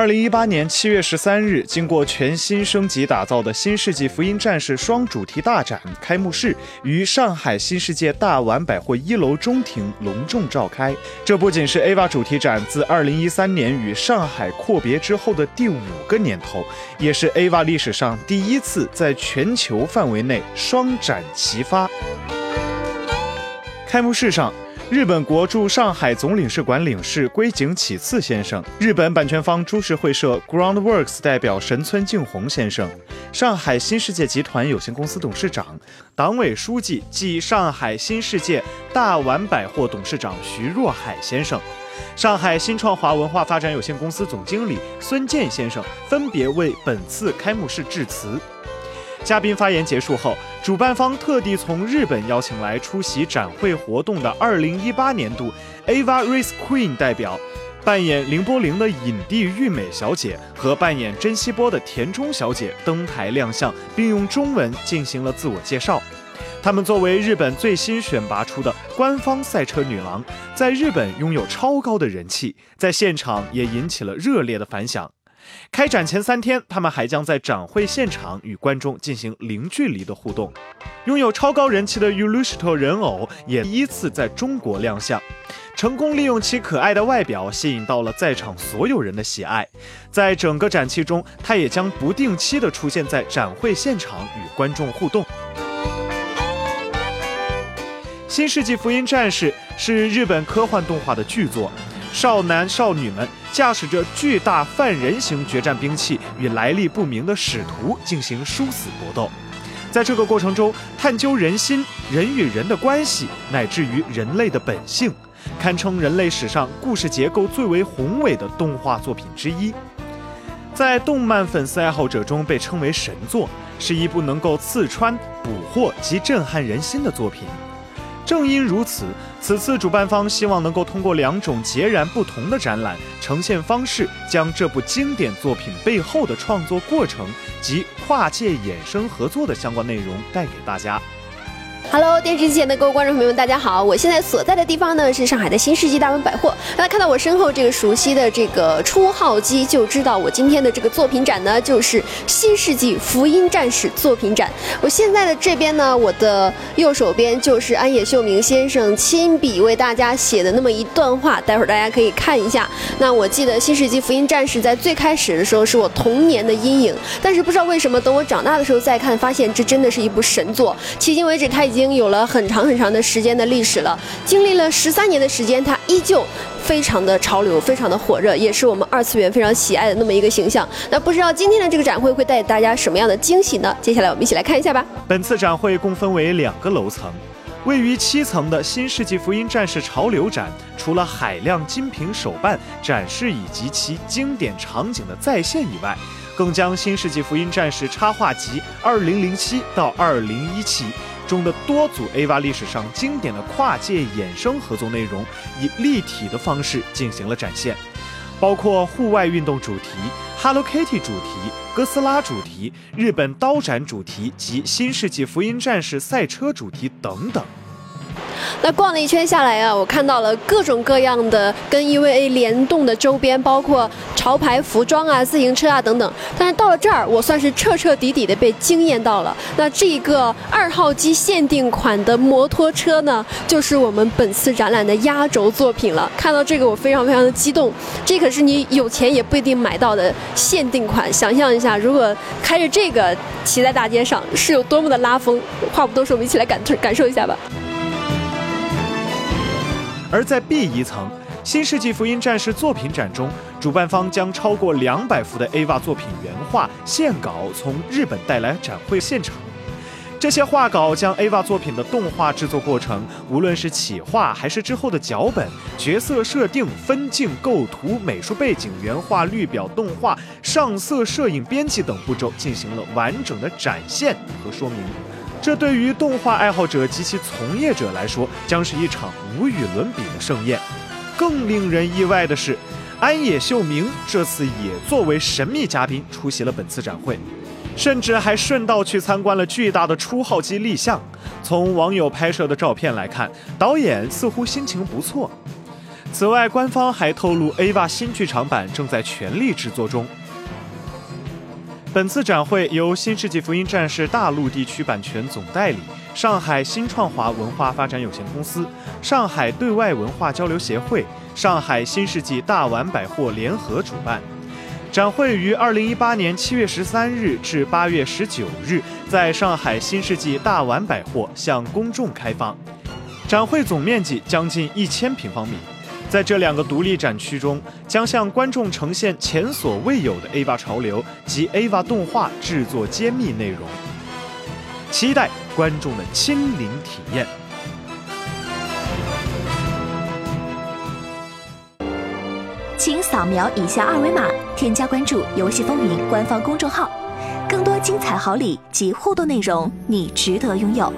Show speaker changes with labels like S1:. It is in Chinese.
S1: 二零一八年七月十三日，经过全新升级打造的新世纪福音战士双主题大展开幕式于上海新世界大丸百货一楼中庭隆重召开。这不仅是 AVA 主题展自二零一三年与上海阔别之后的第五个年头，也是 AVA 历史上第一次在全球范围内双展齐发。开幕式上。日本国驻上海总领事馆领事龟井启次先生，日本版权方株式会社 Groundworks 代表神村敬宏先生，上海新世界集团有限公司董事长、党委书记暨上海新世界大丸百货董事长徐若海先生，上海新创华文化发展有限公司总经理孙健先生分别为本次开幕式致辞。嘉宾发言结束后，主办方特地从日本邀请来出席展会活动的2018年度 Ava Race Queen 代表，扮演凌波凌的影帝玉美小姐和扮演珍稀波的田中小姐登台亮相，并用中文进行了自我介绍。她们作为日本最新选拔出的官方赛车女郎，在日本拥有超高的人气，在现场也引起了热烈的反响。开展前三天，他们还将在展会现场与观众进行零距离的互动。拥有超高人气的 u l u s h t o 人偶也第一次在中国亮相，成功利用其可爱的外表吸引到了在场所有人的喜爱。在整个展期中，他也将不定期的出现在展会现场与观众互动。《新世纪福音战士》是日本科幻动画的巨作。少男少女们驾驶着巨大犯人型决战兵器，与来历不明的使徒进行殊死搏斗。在这个过程中，探究人心、人与人的关系，乃至于人类的本性，堪称人类史上故事结构最为宏伟的动画作品之一。在动漫粉丝爱好者中被称为神作，是一部能够刺穿、捕获及震撼人心的作品。正因如此，此次主办方希望能够通过两种截然不同的展览呈现方式，将这部经典作品背后的创作过程及跨界衍生合作的相关内容带给大家。
S2: Hello，电视机前的各位观众朋友们，大家好！我现在所在的地方呢是上海的新世纪大丸百货。大家看到我身后这个熟悉的这个初号机，就知道我今天的这个作品展呢就是新世纪福音战士作品展。我现在的这边呢，我的右手边就是安野秀明先生亲笔为大家写的那么一段话，待会儿大家可以看一下。那我记得新世纪福音战士在最开始的时候是我童年的阴影，但是不知道为什么，等我长大的时候再看，发现这真的是一部神作。迄今为止，它已经。已经有了很长很长的时间的历史了，经历了十三年的时间，它依旧非常的潮流，非常的火热，也是我们二次元非常喜爱的那么一个形象。那不知道今天的这个展会会带给大家什么样的惊喜呢？接下来我们一起来看一下吧。
S1: 本次展会共分为两个楼层，位于七层的新世纪福音战士潮流展，除了海量精品手办展示以及其经典场景的再现以外，更将新世纪福音战士插画集二零零七到二零一七。中的多组 AVA 历史上经典的跨界衍生合作内容，以立体的方式进行了展现，包括户外运动主题、Hello Kitty 主题、哥斯拉主题、日本刀斩主题及新世纪福音战士赛车主题等等。
S2: 那逛了一圈下来啊，我看到了各种各样的跟 EVA 联动的周边，包括潮牌服装啊、自行车啊等等。但是到了这儿，我算是彻彻底底的被惊艳到了。那这个二号机限定款的摩托车呢，就是我们本次展览的压轴作品了。看到这个，我非常非常的激动。这可是你有钱也不一定买到的限定款。想象一下，如果开着这个骑在大街上，是有多么的拉风。话不多说，我们一起来感受感受一下吧。
S1: 而在 B 一层新世纪福音战士作品展中，主办方将超过两百幅的 AVA 作品原画线稿从日本带来展会现场。这些画稿将 AVA 作品的动画制作过程，无论是企划还是之后的脚本、角色设定、分镜、构图、美术背景、原画、绿表、动画、上色、摄影、编辑等步骤进行了完整的展现和说明。这对于动画爱好者及其从业者来说，将是一场无与伦比的盛宴。更令人意外的是，安野秀明这次也作为神秘嘉宾出席了本次展会，甚至还顺道去参观了巨大的初号机立项。从网友拍摄的照片来看，导演似乎心情不错。此外，官方还透露，AVA 新剧场版正在全力制作中。本次展会由《新世纪福音战士》大陆地区版权总代理上海新创华文化发展有限公司、上海对外文化交流协会、上海新世纪大碗百货联合主办。展会于二零一八年七月十三日至八月十九日在上海新世纪大碗百货向公众开放。展会总面积将近一千平方米。在这两个独立展区中，将向观众呈现前所未有的 AVA 潮流及 AVA 动画制作揭秘内容，期待观众的亲临体验。
S3: 请扫描以下二维码，添加关注“游戏风云”官方公众号，更多精彩好礼及互动内容，你值得拥有。